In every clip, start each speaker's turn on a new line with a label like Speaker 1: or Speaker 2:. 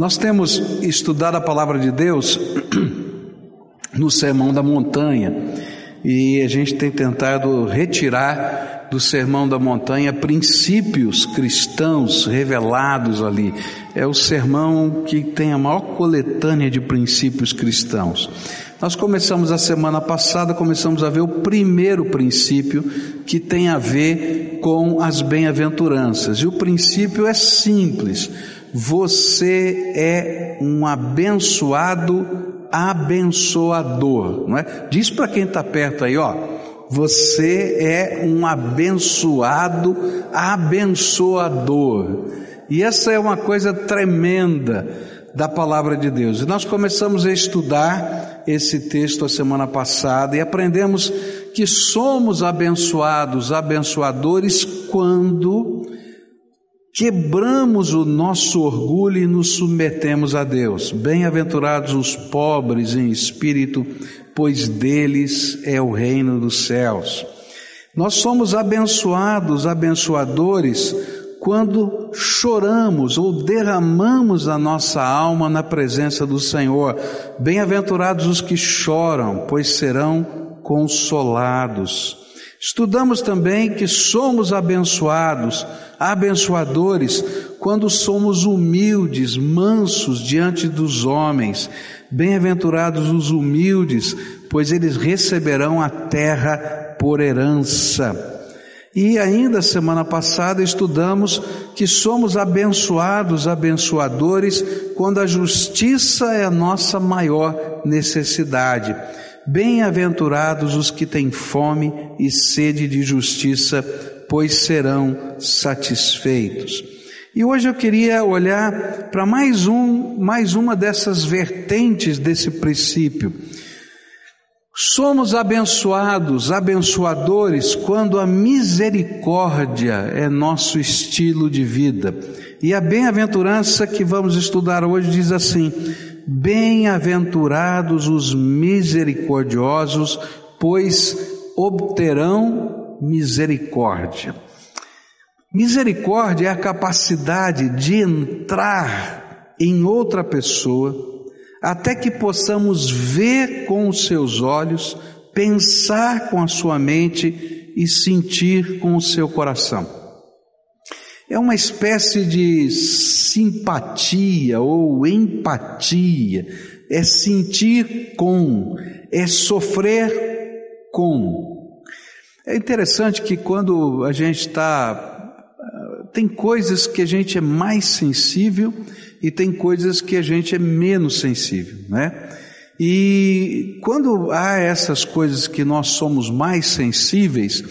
Speaker 1: Nós temos estudado a palavra de Deus no Sermão da Montanha e a gente tem tentado retirar do Sermão da Montanha princípios cristãos revelados ali. É o sermão que tem a maior coletânea de princípios cristãos. Nós começamos a semana passada, começamos a ver o primeiro princípio que tem a ver com as bem-aventuranças. E o princípio é simples. Você é um abençoado abençoador, não é? Diz para quem está perto aí, ó. Você é um abençoado abençoador. E essa é uma coisa tremenda da palavra de Deus. E nós começamos a estudar esse texto a semana passada e aprendemos que somos abençoados, abençoadores quando quebramos o nosso orgulho e nos submetemos a Deus. Bem-aventurados os pobres em espírito, pois deles é o reino dos céus. Nós somos abençoados, abençoadores, quando choramos ou derramamos a nossa alma na presença do Senhor. Bem-aventurados os que choram, pois serão consolados. Estudamos também que somos abençoados, abençoadores, quando somos humildes, mansos diante dos homens. Bem-aventurados os humildes, pois eles receberão a terra por herança. E ainda semana passada estudamos que somos abençoados, abençoadores, quando a justiça é a nossa maior necessidade. Bem-aventurados os que têm fome e sede de justiça, pois serão satisfeitos. E hoje eu queria olhar para mais um, mais uma dessas vertentes desse princípio. Somos abençoados, abençoadores, quando a misericórdia é nosso estilo de vida. E a bem-aventurança que vamos estudar hoje diz assim: Bem-aventurados os misericordiosos, pois obterão misericórdia. Misericórdia é a capacidade de entrar em outra pessoa, até que possamos ver com os seus olhos, pensar com a sua mente e sentir com o seu coração. É uma espécie de simpatia ou empatia, é sentir com, é sofrer com. É interessante que quando a gente está. Tem coisas que a gente é mais sensível e tem coisas que a gente é menos sensível, né? E quando há essas coisas que nós somos mais sensíveis,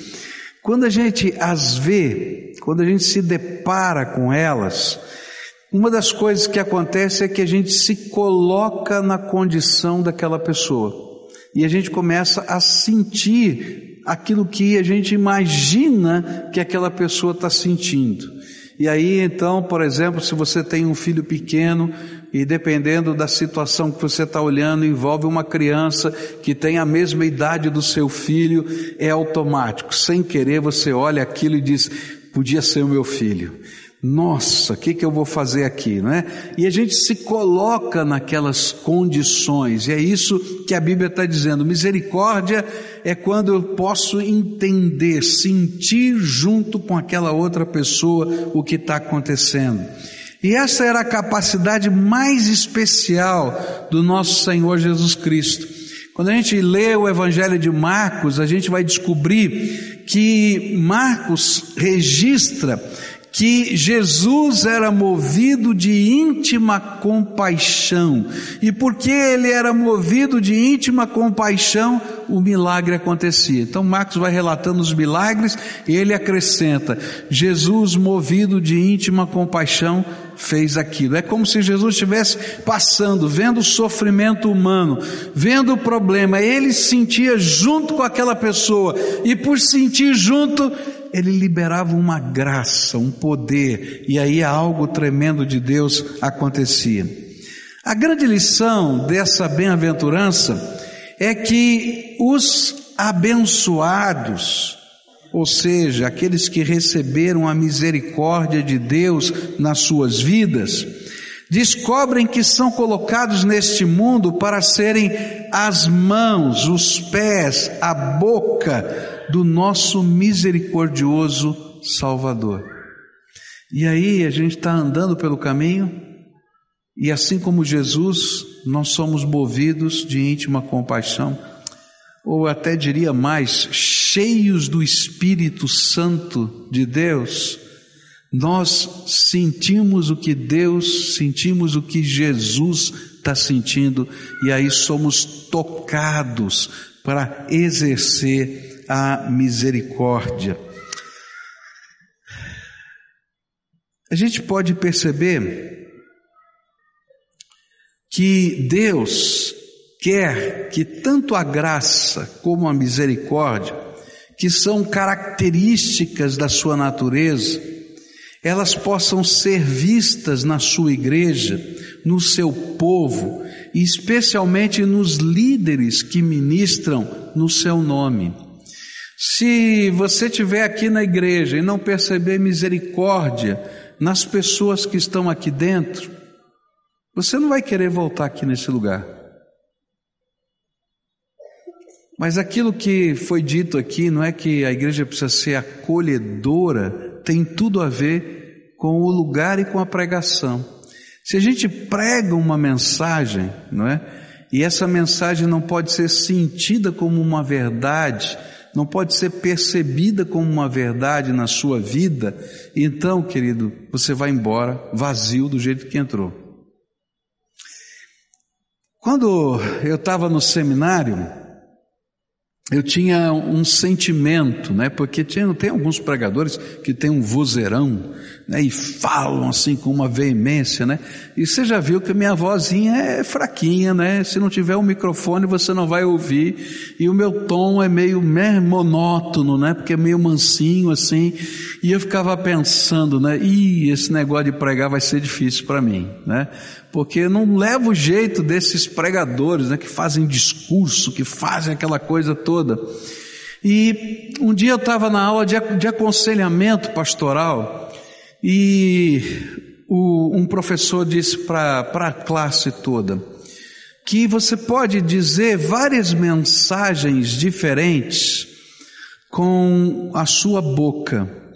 Speaker 1: quando a gente as vê, quando a gente se depara com elas, uma das coisas que acontece é que a gente se coloca na condição daquela pessoa e a gente começa a sentir aquilo que a gente imagina que aquela pessoa está sentindo. E aí então, por exemplo, se você tem um filho pequeno e dependendo da situação que você está olhando, envolve uma criança que tem a mesma idade do seu filho, é automático. Sem querer você olha aquilo e diz, podia ser o meu filho. Nossa, o que, que eu vou fazer aqui, não é? E a gente se coloca naquelas condições, e é isso que a Bíblia está dizendo. Misericórdia é quando eu posso entender, sentir junto com aquela outra pessoa o que está acontecendo. E essa era a capacidade mais especial do nosso Senhor Jesus Cristo. Quando a gente lê o Evangelho de Marcos, a gente vai descobrir que Marcos registra que Jesus era movido de íntima compaixão. E porque ele era movido de íntima compaixão, o milagre acontecia. Então Marcos vai relatando os milagres e ele acrescenta: Jesus, movido de íntima compaixão, fez aquilo. É como se Jesus estivesse passando, vendo o sofrimento humano, vendo o problema. Ele sentia junto com aquela pessoa e por sentir junto, ele liberava uma graça, um poder, e aí algo tremendo de Deus acontecia. A grande lição dessa bem-aventurança é que os abençoados, ou seja, aqueles que receberam a misericórdia de Deus nas suas vidas, Descobrem que são colocados neste mundo para serem as mãos, os pés, a boca do nosso misericordioso Salvador. E aí a gente está andando pelo caminho, e assim como Jesus, nós somos movidos de íntima compaixão, ou até diria mais, cheios do Espírito Santo de Deus, nós sentimos o que Deus, sentimos o que Jesus está sentindo, e aí somos tocados para exercer a misericórdia. A gente pode perceber que Deus quer que tanto a graça como a misericórdia, que são características da sua natureza, elas possam ser vistas na sua igreja, no seu povo, e especialmente nos líderes que ministram no seu nome. Se você estiver aqui na igreja e não perceber misericórdia nas pessoas que estão aqui dentro, você não vai querer voltar aqui nesse lugar. Mas aquilo que foi dito aqui, não é que a igreja precisa ser acolhedora, tem tudo a ver com o lugar e com a pregação. Se a gente prega uma mensagem, não é? E essa mensagem não pode ser sentida como uma verdade, não pode ser percebida como uma verdade na sua vida, então, querido, você vai embora vazio do jeito que entrou. Quando eu estava no seminário, eu tinha um sentimento, né? Porque tinha, tem alguns pregadores que têm um vozeirão, né? E falam assim com uma veemência, né? E você já viu que a minha vozinha é fraquinha, né? Se não tiver um microfone você não vai ouvir. E o meu tom é meio monótono, né? Porque é meio mansinho assim. E eu ficava pensando, né? Ih, esse negócio de pregar vai ser difícil para mim, né? porque não leva o jeito desses pregadores, né, que fazem discurso, que fazem aquela coisa toda. E um dia eu estava na aula de, de aconselhamento pastoral e o, um professor disse para a classe toda que você pode dizer várias mensagens diferentes com a sua boca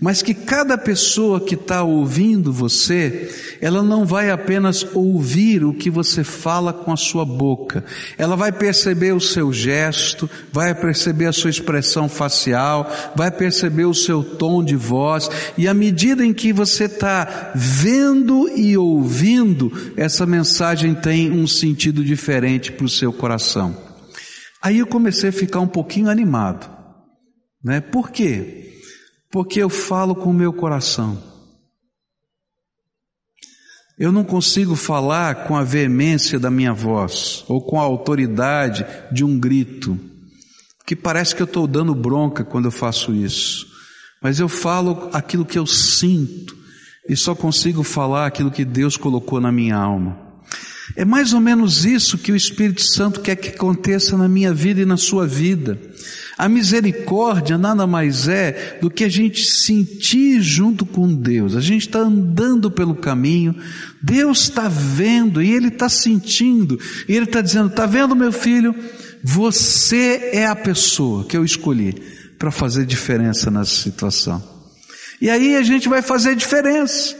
Speaker 1: mas que cada pessoa que está ouvindo você, ela não vai apenas ouvir o que você fala com a sua boca, ela vai perceber o seu gesto, vai perceber a sua expressão facial, vai perceber o seu tom de voz, e à medida em que você está vendo e ouvindo, essa mensagem tem um sentido diferente para o seu coração. Aí eu comecei a ficar um pouquinho animado, né? Por quê? Porque eu falo com o meu coração. Eu não consigo falar com a veemência da minha voz ou com a autoridade de um grito, que parece que eu estou dando bronca quando eu faço isso. Mas eu falo aquilo que eu sinto e só consigo falar aquilo que Deus colocou na minha alma. É mais ou menos isso que o Espírito Santo quer que aconteça na minha vida e na sua vida. A misericórdia nada mais é do que a gente sentir junto com Deus. A gente está andando pelo caminho, Deus está vendo e Ele está sentindo, e Ele está dizendo: está vendo, meu filho? Você é a pessoa que eu escolhi para fazer diferença nessa situação. E aí a gente vai fazer diferença.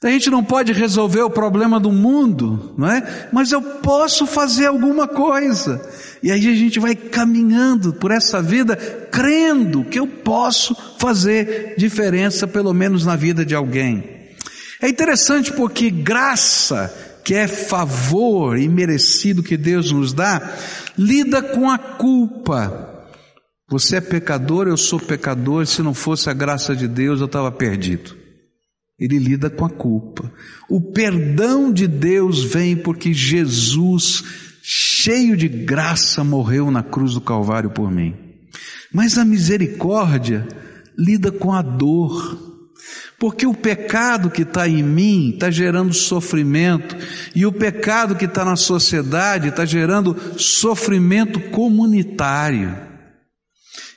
Speaker 1: A gente não pode resolver o problema do mundo, não é? Mas eu posso fazer alguma coisa. E aí a gente vai caminhando por essa vida crendo que eu posso fazer diferença, pelo menos na vida de alguém. É interessante porque graça, que é favor e merecido que Deus nos dá, lida com a culpa. Você é pecador, eu sou pecador, se não fosse a graça de Deus eu estava perdido. Ele lida com a culpa. O perdão de Deus vem porque Jesus, cheio de graça, morreu na cruz do Calvário por mim. Mas a misericórdia lida com a dor. Porque o pecado que está em mim está gerando sofrimento, e o pecado que está na sociedade está gerando sofrimento comunitário.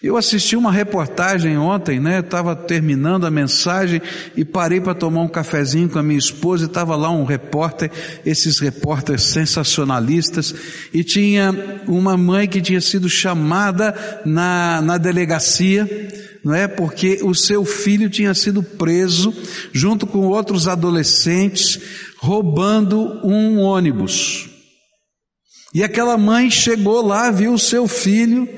Speaker 1: Eu assisti uma reportagem ontem, né? Estava terminando a mensagem e parei para tomar um cafezinho com a minha esposa e estava lá um repórter, esses repórteres sensacionalistas, e tinha uma mãe que tinha sido chamada na, na delegacia, não é? Porque o seu filho tinha sido preso junto com outros adolescentes roubando um ônibus. E aquela mãe chegou lá, viu o seu filho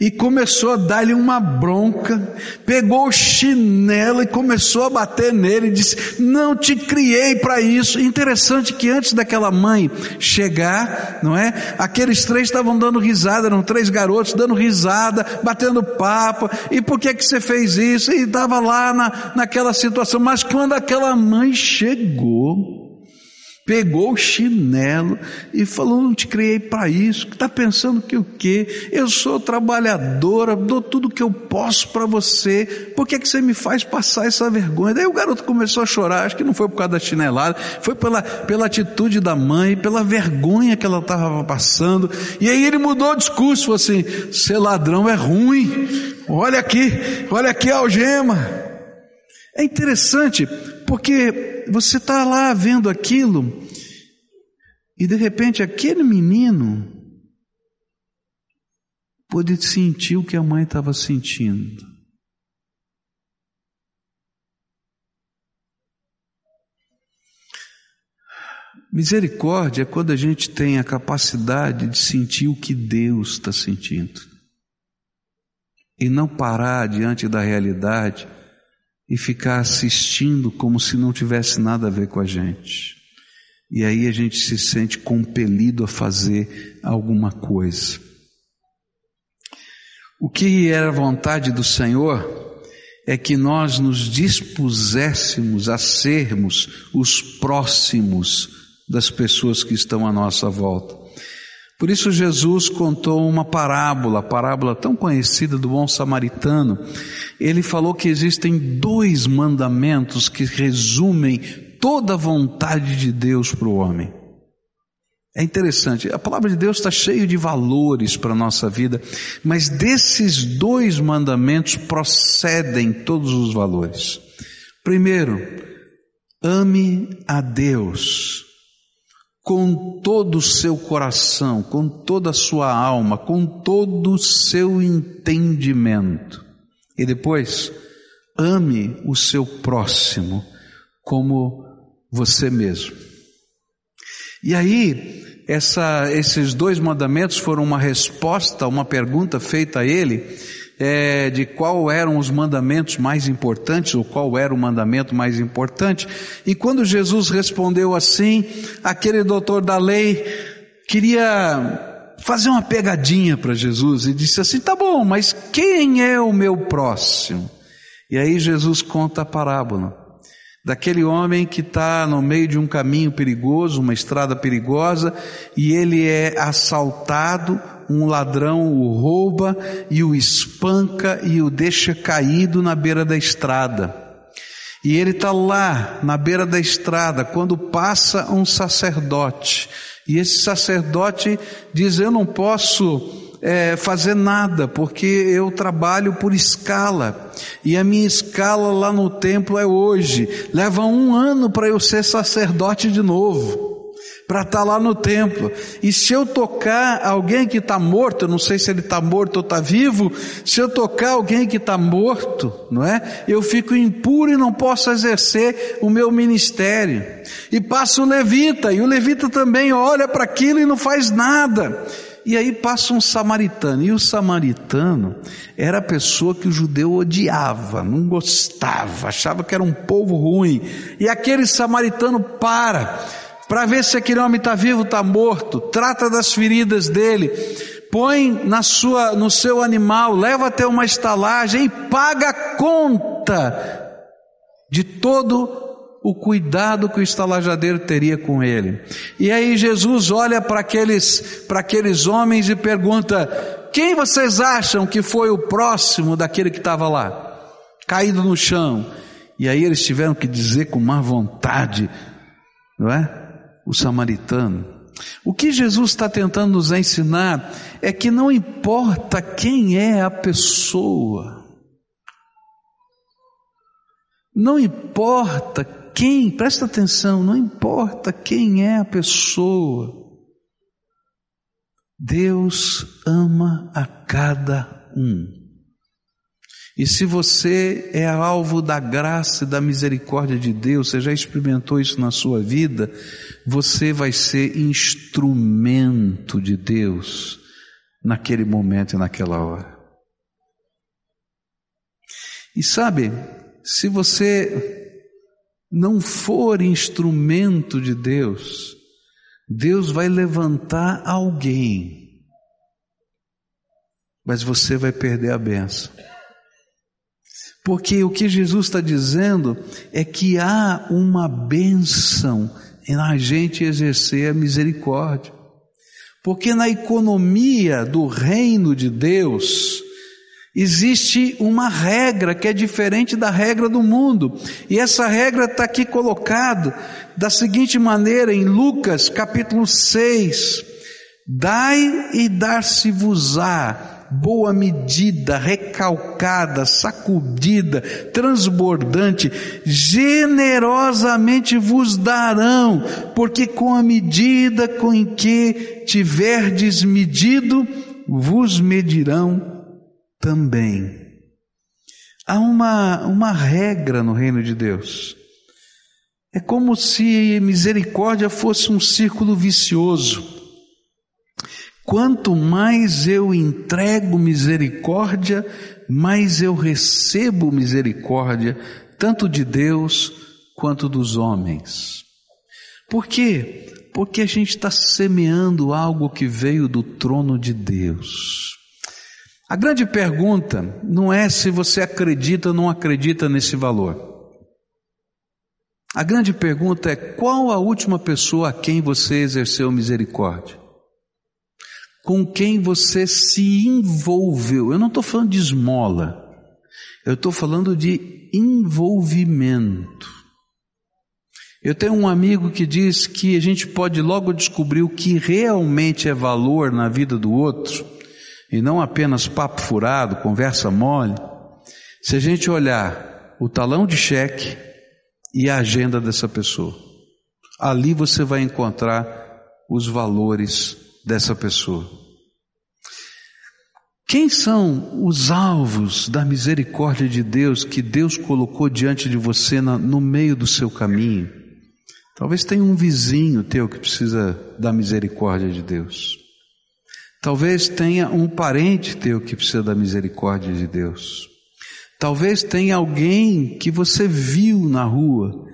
Speaker 1: e começou a dar-lhe uma bronca, pegou o chinelo e começou a bater nele e disse: Não te criei para isso. Interessante que antes daquela mãe chegar, não é? Aqueles três estavam dando risada, eram três garotos dando risada, batendo papo. E por que que você fez isso? E estava lá na, naquela situação. Mas quando aquela mãe chegou, pegou o chinelo e falou: Não te criei para isso. Está pensando que o quê? Eu sou trabalhadora, dou tudo que eu posso para você. Por que, que você me faz passar essa vergonha? Daí o garoto começou a chorar. Acho que não foi por causa da chinelada, foi pela, pela atitude da mãe, pela vergonha que ela estava passando. E aí ele mudou o discurso: falou assim: Ser ladrão é ruim. Olha aqui, olha aqui a algema. É interessante porque você está lá vendo aquilo e de repente aquele menino pôde sentir o que a mãe estava sentindo. Misericórdia é quando a gente tem a capacidade de sentir o que Deus está sentindo e não parar diante da realidade e ficar assistindo como se não tivesse nada a ver com a gente. E aí a gente se sente compelido a fazer alguma coisa. O que era a vontade do Senhor é que nós nos dispuséssemos a sermos os próximos das pessoas que estão à nossa volta. Por isso Jesus contou uma parábola, parábola tão conhecida do bom samaritano. Ele falou que existem dois mandamentos que resumem toda a vontade de Deus para o homem. É interessante, a palavra de Deus está cheia de valores para a nossa vida, mas desses dois mandamentos procedem todos os valores. Primeiro, ame a Deus com todo o seu coração, com toda a sua alma, com todo o seu entendimento. E depois, ame o seu próximo como você mesmo. E aí, essa, esses dois mandamentos foram uma resposta a uma pergunta feita a ele é, de qual eram os mandamentos mais importantes, ou qual era o mandamento mais importante. E quando Jesus respondeu assim, aquele doutor da lei queria fazer uma pegadinha para Jesus e disse assim: tá bom, mas quem é o meu próximo? E aí Jesus conta a parábola daquele homem que está no meio de um caminho perigoso, uma estrada perigosa, e ele é assaltado, um ladrão o rouba e o espanca e o deixa caído na beira da estrada. E ele está lá, na beira da estrada, quando passa um sacerdote. E esse sacerdote diz: Eu não posso é, fazer nada, porque eu trabalho por escala, e a minha escala lá no templo é hoje. Leva um ano para eu ser sacerdote de novo, para estar tá lá no templo. E se eu tocar alguém que está morto, eu não sei se ele está morto ou está vivo, se eu tocar alguém que está morto, não é? Eu fico impuro e não posso exercer o meu ministério. E passa o levita, e o levita também olha para aquilo e não faz nada. E aí passa um samaritano, e o samaritano era a pessoa que o judeu odiava, não gostava, achava que era um povo ruim. E aquele samaritano para, para ver se aquele homem está vivo, está morto, trata das feridas dele, põe na sua, no seu animal, leva até uma estalagem e paga a conta de todo o cuidado que o estalajadeiro teria com ele. E aí Jesus olha para aqueles, para aqueles homens e pergunta: quem vocês acham que foi o próximo daquele que estava lá, caído no chão? E aí eles tiveram que dizer com má vontade, não é? O samaritano. O que Jesus está tentando nos ensinar é que não importa quem é a pessoa, não importa quem, presta atenção, não importa quem é a pessoa, Deus ama a cada um. E se você é alvo da graça e da misericórdia de Deus, você já experimentou isso na sua vida, você vai ser instrumento de Deus naquele momento e naquela hora. E sabe, se você não for instrumento de Deus, Deus vai levantar alguém, mas você vai perder a benção. Porque o que Jesus está dizendo é que há uma bênção na gente exercer a misericórdia. Porque na economia do reino de Deus, existe uma regra que é diferente da regra do mundo. E essa regra está aqui colocada da seguinte maneira em Lucas capítulo 6. Dai e dar-se-vos-á boa medida, recalcada, sacudida, transbordante, generosamente vos darão, porque com a medida com que tiverdes medido, vos medirão também. Há uma, uma regra no reino de Deus. É como se misericórdia fosse um círculo vicioso. Quanto mais eu entrego misericórdia, mais eu recebo misericórdia, tanto de Deus quanto dos homens. Por quê? Porque a gente está semeando algo que veio do trono de Deus. A grande pergunta não é se você acredita ou não acredita nesse valor. A grande pergunta é qual a última pessoa a quem você exerceu misericórdia? Com quem você se envolveu. Eu não estou falando de esmola, eu estou falando de envolvimento. Eu tenho um amigo que diz que a gente pode logo descobrir o que realmente é valor na vida do outro, e não apenas papo furado, conversa mole, se a gente olhar o talão de cheque e a agenda dessa pessoa. Ali você vai encontrar os valores dessa pessoa. Quem são os alvos da misericórdia de Deus que Deus colocou diante de você no meio do seu caminho? Talvez tenha um vizinho teu que precisa da misericórdia de Deus. Talvez tenha um parente teu que precisa da misericórdia de Deus. Talvez tenha alguém que você viu na rua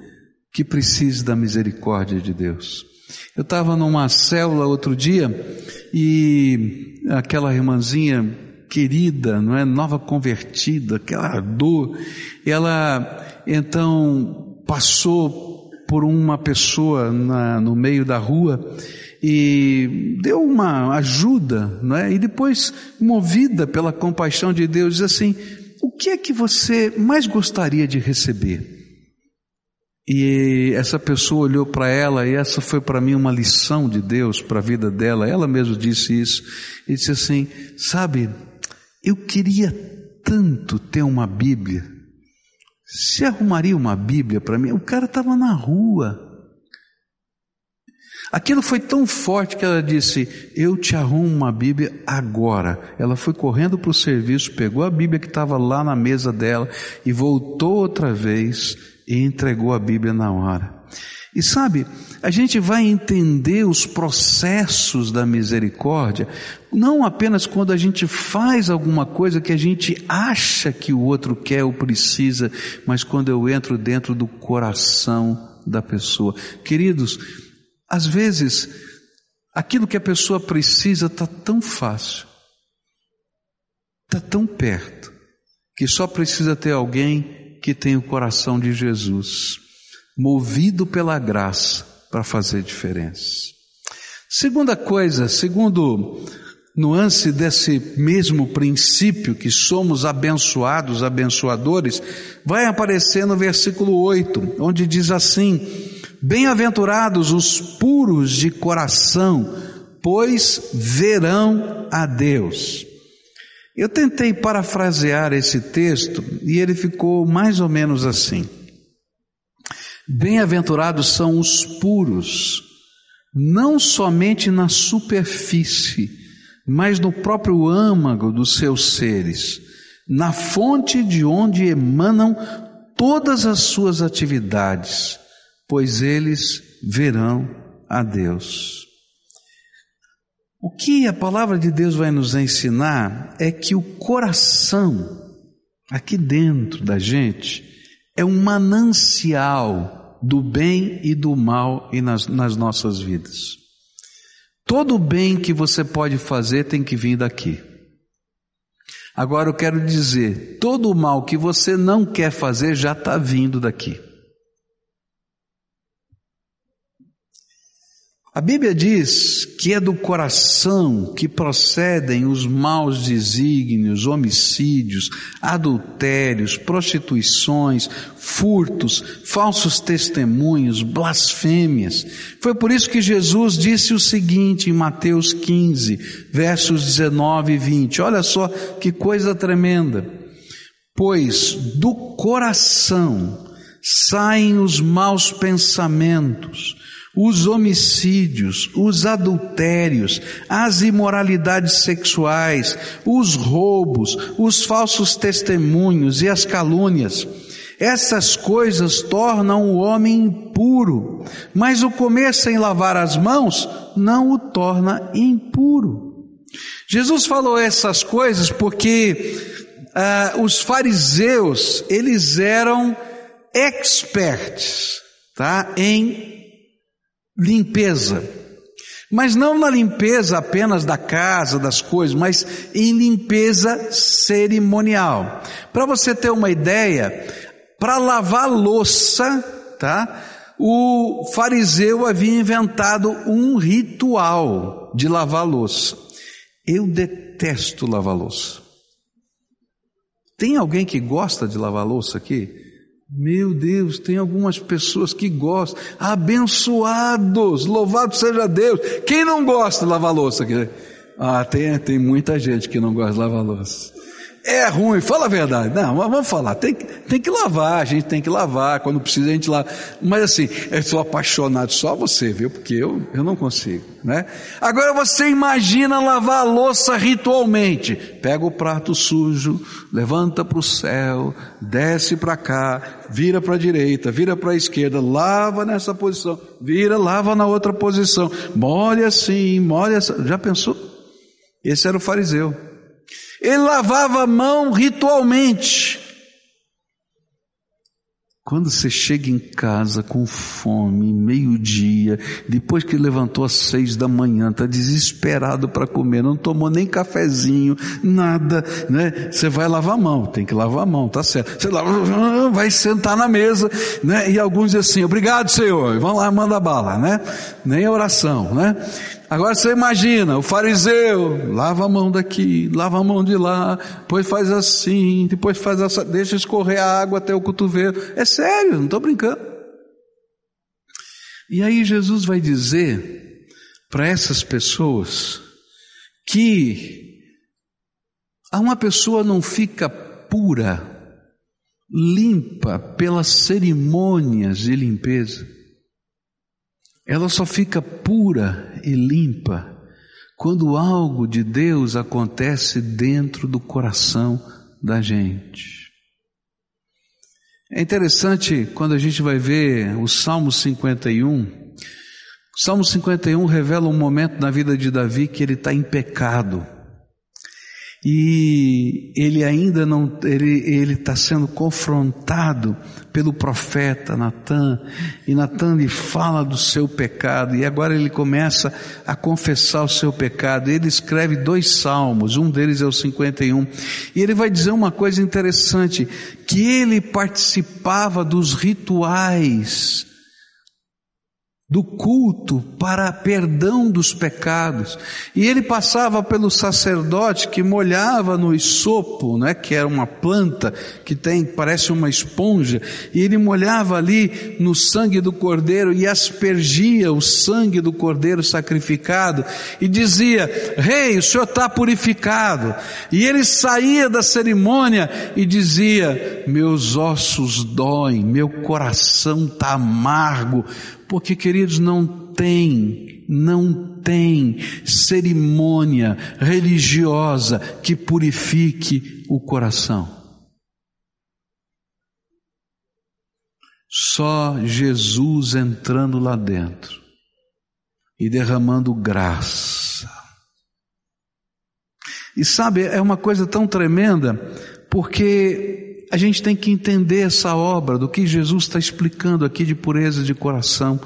Speaker 1: que precise da misericórdia de Deus. Eu estava numa célula outro dia e aquela irmãzinha querida, não é, nova convertida, aquela dor, ela então passou por uma pessoa na, no meio da rua e deu uma ajuda, não é? E depois, movida pela compaixão de Deus, diz assim: o que é que você mais gostaria de receber? E essa pessoa olhou para ela, e essa foi para mim uma lição de Deus para a vida dela. Ela mesma disse isso. E disse assim: Sabe, eu queria tanto ter uma Bíblia. Se arrumaria uma Bíblia para mim? O cara estava na rua. Aquilo foi tão forte que ela disse: Eu te arrumo uma Bíblia agora. Ela foi correndo para o serviço, pegou a Bíblia que estava lá na mesa dela e voltou outra vez e entregou a Bíblia na hora. E sabe, a gente vai entender os processos da misericórdia, não apenas quando a gente faz alguma coisa que a gente acha que o outro quer ou precisa, mas quando eu entro dentro do coração da pessoa. Queridos, às vezes, aquilo que a pessoa precisa está tão fácil, está tão perto, que só precisa ter alguém que tem o coração de Jesus, movido pela graça para fazer diferença. Segunda coisa, segundo nuance desse mesmo princípio que somos abençoados, abençoadores, vai aparecer no versículo 8, onde diz assim: Bem-aventurados os puros de coração, pois verão a Deus. Eu tentei parafrasear esse texto e ele ficou mais ou menos assim. Bem-aventurados são os puros, não somente na superfície, mas no próprio âmago dos seus seres, na fonte de onde emanam todas as suas atividades, pois eles verão a Deus. O que a palavra de Deus vai nos ensinar é que o coração, aqui dentro da gente, é um manancial do bem e do mal e nas, nas nossas vidas. Todo o bem que você pode fazer tem que vir daqui. Agora eu quero dizer, todo o mal que você não quer fazer já está vindo daqui. A Bíblia diz que é do coração que procedem os maus desígnios, homicídios, adultérios, prostituições, furtos, falsos testemunhos, blasfêmias. Foi por isso que Jesus disse o seguinte em Mateus 15, versos 19 e 20. Olha só que coisa tremenda. Pois do coração saem os maus pensamentos, os homicídios, os adultérios, as imoralidades sexuais, os roubos, os falsos testemunhos e as calúnias. Essas coisas tornam o homem impuro, mas o comer sem lavar as mãos não o torna impuro. Jesus falou essas coisas porque ah, os fariseus eles eram experts, tá, em limpeza. Mas não na limpeza apenas da casa, das coisas, mas em limpeza cerimonial. Para você ter uma ideia, para lavar louça, tá? O fariseu havia inventado um ritual de lavar louça. Eu detesto lavar louça. Tem alguém que gosta de lavar louça aqui? Meu Deus, tem algumas pessoas que gostam, abençoados, louvado seja Deus. Quem não gosta de lavar louça? Ah, tem, tem muita gente que não gosta de lavar louça. É ruim, fala a verdade. Não, vamos falar, tem, tem que lavar, a gente tem que lavar, quando precisa a gente lava. Mas assim, eu sou apaixonado, só você, viu? Porque eu, eu não consigo, né? Agora você imagina lavar a louça ritualmente. Pega o prato sujo, levanta para o céu, desce para cá, vira para a direita, vira para a esquerda, lava nessa posição, vira, lava na outra posição, molha assim, molha assim. Já pensou? Esse era o fariseu. Ele lavava a mão ritualmente. Quando você chega em casa com fome, meio-dia, depois que levantou às seis da manhã, está desesperado para comer, não tomou nem cafezinho, nada, né? Você vai lavar a mão, tem que lavar a mão, tá certo. Você lava, vai sentar na mesa, né? E alguns dizem assim, obrigado Senhor, vão lá, manda bala, né? Nem oração, né? Agora você imagina, o fariseu, lava a mão daqui, lava a mão de lá, depois faz assim, depois faz essa, deixa escorrer a água até o cotovelo. É sério, não estou brincando. E aí Jesus vai dizer para essas pessoas que uma pessoa não fica pura, limpa pelas cerimônias de limpeza ela só fica pura e limpa quando algo de Deus acontece dentro do coração da gente. É interessante quando a gente vai ver o Salmo 51. O Salmo 51 revela um momento na vida de Davi que ele está em pecado e ele ainda não, ele está sendo confrontado pelo profeta Natan e Natan lhe fala do seu pecado e agora ele começa a confessar o seu pecado. Ele escreve dois salmos, um deles é o 51 e ele vai dizer uma coisa interessante que ele participava dos rituais do culto para perdão dos pecados. E ele passava pelo sacerdote que molhava no isopo, né, que era uma planta que tem, parece uma esponja, e ele molhava ali no sangue do cordeiro e aspergia o sangue do cordeiro sacrificado e dizia: Rei, o senhor está purificado. E ele saía da cerimônia e dizia: Meus ossos doem, meu coração está amargo, porque, queridos, não tem, não tem cerimônia religiosa que purifique o coração. Só Jesus entrando lá dentro e derramando graça. E sabe, é uma coisa tão tremenda, porque a gente tem que entender essa obra do que Jesus está explicando aqui de pureza de coração.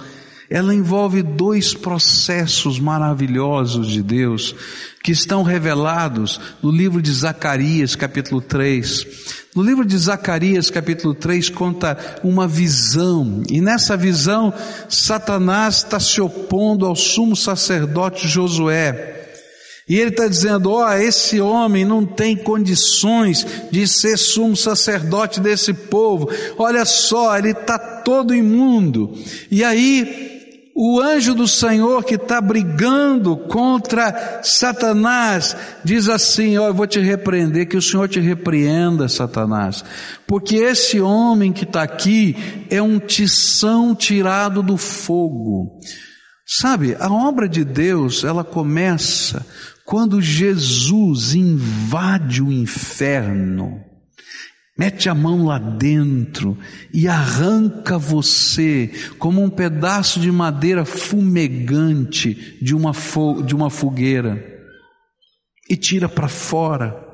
Speaker 1: Ela envolve dois processos maravilhosos de Deus que estão revelados no livro de Zacarias, capítulo 3. No livro de Zacarias, capítulo 3, conta uma visão, e nessa visão, Satanás está se opondo ao sumo sacerdote Josué. E ele está dizendo: ó, oh, esse homem não tem condições de ser sumo sacerdote desse povo. Olha só, ele está todo imundo. E aí, o anjo do Senhor que está brigando contra Satanás diz assim: Ó, oh, eu vou te repreender, que o Senhor te repreenda, Satanás, porque esse homem que está aqui é um tição tirado do fogo. Sabe, a obra de Deus, ela começa quando Jesus invade o inferno, mete a mão lá dentro e arranca você como um pedaço de madeira fumegante de uma, de uma fogueira e tira para fora.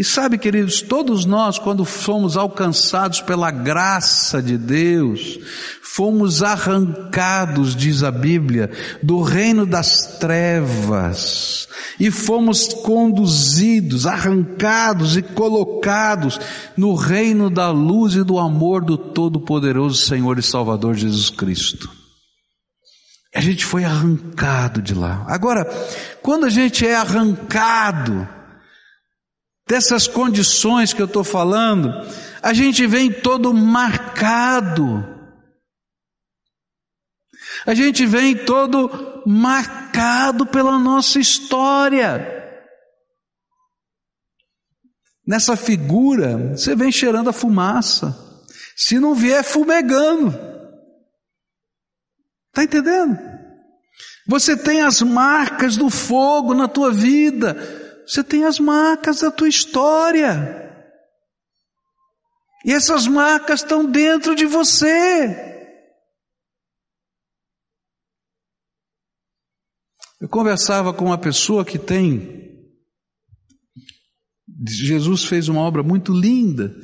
Speaker 1: E sabe, queridos, todos nós, quando fomos alcançados pela graça de Deus, fomos arrancados, diz a Bíblia, do reino das trevas e fomos conduzidos, arrancados e colocados no reino da luz e do amor do Todo-Poderoso Senhor e Salvador Jesus Cristo. A gente foi arrancado de lá. Agora, quando a gente é arrancado, dessas condições que eu estou falando, a gente vem todo marcado. A gente vem todo marcado pela nossa história. Nessa figura, você vem cheirando a fumaça. Se não vier, fumegando. Está entendendo? Você tem as marcas do fogo na tua vida. Você tem as marcas da tua história. E essas marcas estão dentro de você. Eu conversava com uma pessoa que tem. Jesus fez uma obra muito linda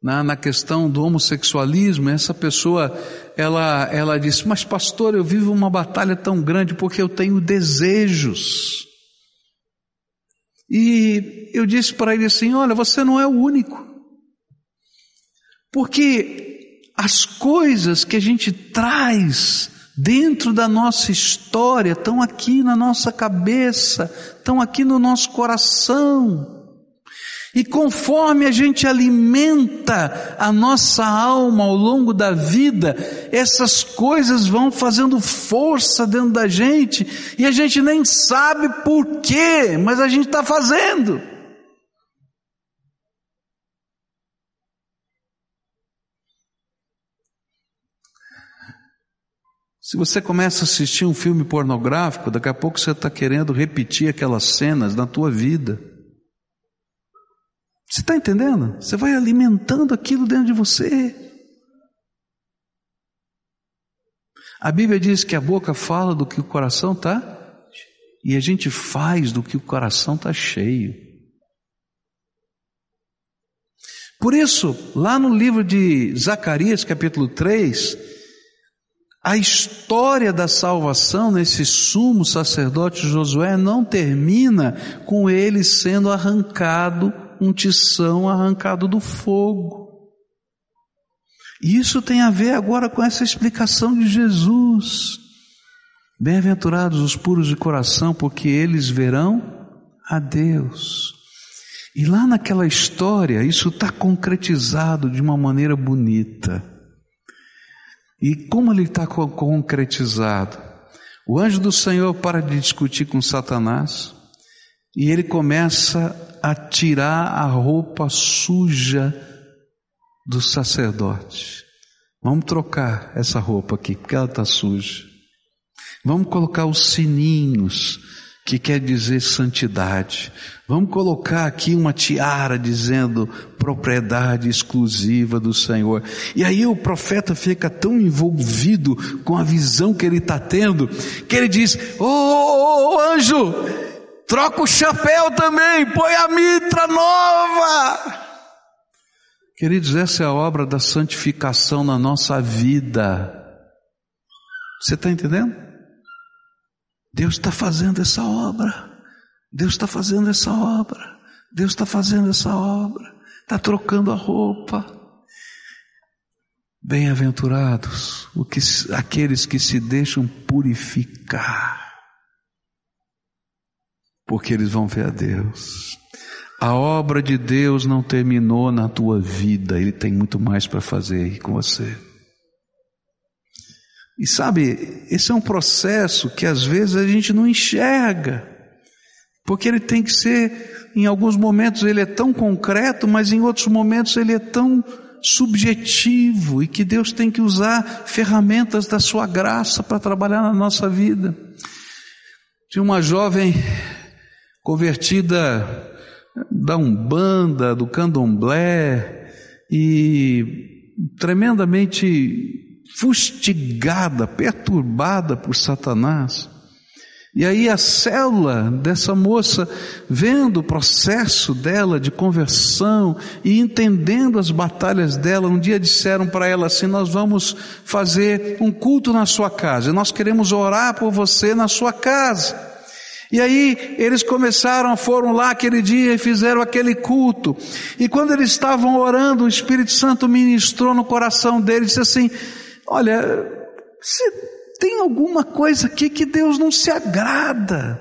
Speaker 1: na, na questão do homossexualismo. Essa pessoa, ela, ela disse: Mas, pastor, eu vivo uma batalha tão grande porque eu tenho desejos. E eu disse para ele assim: Olha, você não é o único. Porque as coisas que a gente traz dentro da nossa história estão aqui na nossa cabeça, estão aqui no nosso coração. E conforme a gente alimenta a nossa alma ao longo da vida, essas coisas vão fazendo força dentro da gente e a gente nem sabe por quê, mas a gente está fazendo. Se você começa a assistir um filme pornográfico, daqui a pouco você está querendo repetir aquelas cenas na tua vida. Você está entendendo? Você vai alimentando aquilo dentro de você. A Bíblia diz que a boca fala do que o coração está, e a gente faz do que o coração está cheio. Por isso, lá no livro de Zacarias, capítulo 3, a história da salvação nesse sumo sacerdote Josué não termina com ele sendo arrancado um tição arrancado do fogo. E isso tem a ver agora com essa explicação de Jesus. Bem-aventurados os puros de coração, porque eles verão a Deus. E lá naquela história, isso está concretizado de uma maneira bonita. E como ele está concretizado? O anjo do Senhor para de discutir com Satanás e ele começa a tirar a roupa suja do sacerdote. Vamos trocar essa roupa aqui, porque ela está suja. Vamos colocar os sininhos, que quer dizer santidade. Vamos colocar aqui uma tiara dizendo propriedade exclusiva do Senhor. E aí o profeta fica tão envolvido com a visão que ele está tendo, que ele diz: Ô oh, oh, anjo, troca o chapéu também, põe a mitra nova. Queridos, essa é a obra da santificação na nossa vida. Você está entendendo? Deus está fazendo essa obra. Deus está fazendo essa obra. Deus está fazendo essa obra. Está trocando a roupa. Bem-aventurados aqueles que se deixam purificar, porque eles vão ver a Deus. A obra de Deus não terminou na tua vida, Ele tem muito mais para fazer com você. E sabe, esse é um processo que às vezes a gente não enxerga, porque ele tem que ser, em alguns momentos ele é tão concreto, mas em outros momentos ele é tão subjetivo e que Deus tem que usar ferramentas da sua graça para trabalhar na nossa vida. Tinha uma jovem convertida da Umbanda, do Candomblé, e tremendamente fustigada, perturbada por Satanás. E aí a célula dessa moça, vendo o processo dela de conversão e entendendo as batalhas dela, um dia disseram para ela assim: Nós vamos fazer um culto na sua casa, nós queremos orar por você na sua casa. E aí eles começaram, foram lá aquele dia e fizeram aquele culto. E quando eles estavam orando, o Espírito Santo ministrou no coração deles, disse assim: Olha, se tem alguma coisa aqui que Deus não se agrada.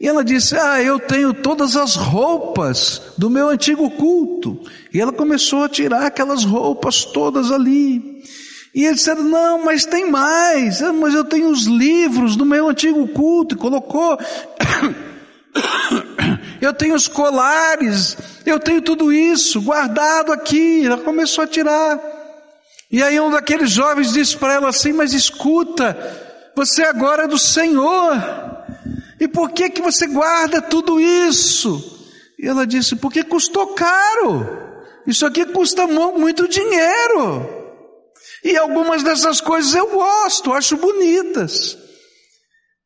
Speaker 1: E ela disse: Ah, eu tenho todas as roupas do meu antigo culto. E ela começou a tirar aquelas roupas todas ali. E eles disseram, não, mas tem mais, ah, mas eu tenho os livros do meu antigo culto, e colocou, eu tenho os colares, eu tenho tudo isso guardado aqui, ela começou a tirar. E aí um daqueles jovens disse para ela assim, mas escuta, você agora é do Senhor, e por que que você guarda tudo isso? E ela disse, porque custou caro, isso aqui custa muito dinheiro. E algumas dessas coisas eu gosto, acho bonitas.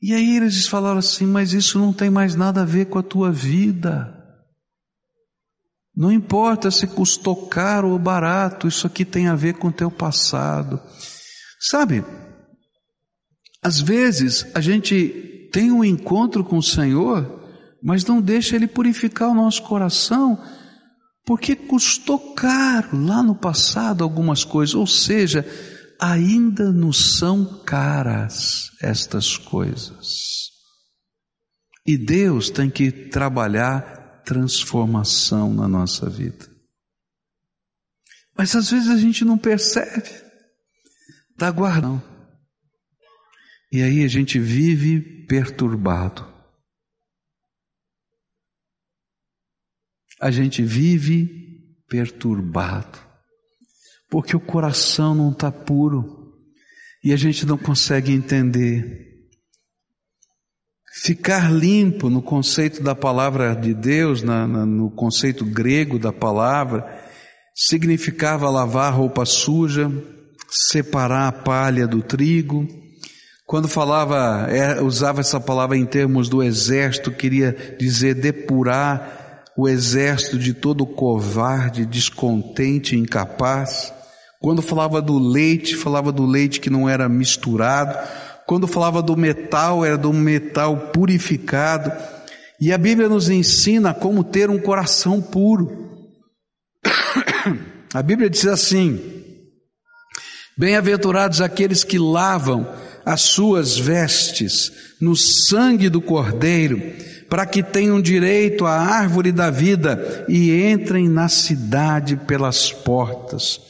Speaker 1: E aí eles falaram assim: Mas isso não tem mais nada a ver com a tua vida. Não importa se custou caro ou barato, isso aqui tem a ver com o teu passado. Sabe, às vezes a gente tem um encontro com o Senhor, mas não deixa Ele purificar o nosso coração porque custou caro lá no passado algumas coisas, ou seja, ainda nos são caras estas coisas. E Deus tem que trabalhar transformação na nossa vida. Mas às vezes a gente não percebe, está guardando. E aí a gente vive perturbado. A gente vive perturbado, porque o coração não está puro e a gente não consegue entender. Ficar limpo no conceito da palavra de Deus, na, na, no conceito grego da palavra, significava lavar roupa suja, separar a palha do trigo. Quando falava, é, usava essa palavra em termos do exército, queria dizer depurar o exército de todo covarde, descontente, incapaz. Quando falava do leite, falava do leite que não era misturado. Quando falava do metal, era do metal purificado. E a Bíblia nos ensina como ter um coração puro. A Bíblia diz assim: Bem-aventurados aqueles que lavam as suas vestes no sangue do Cordeiro, para que tenham direito à árvore da vida e entrem na cidade pelas portas.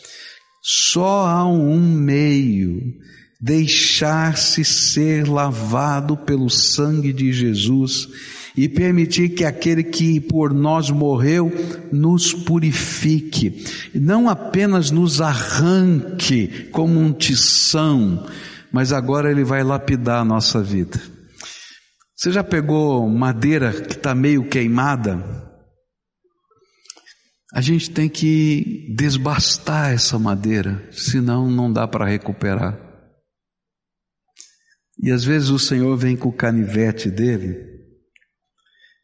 Speaker 1: Só há um meio deixar-se ser lavado pelo sangue de Jesus e permitir que aquele que por nós morreu nos purifique, não apenas nos arranque como um tição, mas agora ele vai lapidar a nossa vida. Você já pegou madeira que está meio queimada? A gente tem que desbastar essa madeira, senão não dá para recuperar. E às vezes o Senhor vem com o canivete dele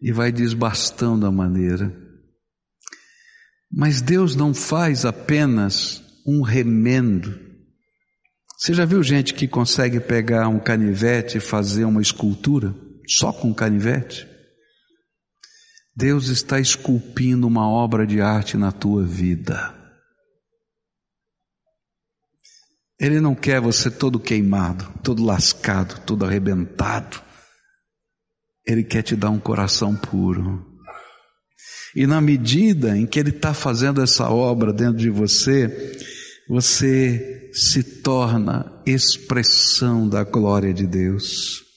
Speaker 1: e vai desbastando a maneira. Mas Deus não faz apenas um remendo. Você já viu gente que consegue pegar um canivete e fazer uma escultura só com canivete? Deus está esculpindo uma obra de arte na tua vida. Ele não quer você todo queimado, todo lascado, todo arrebentado. Ele quer te dar um coração puro. E na medida em que Ele está fazendo essa obra dentro de você, você se torna expressão da glória de Deus.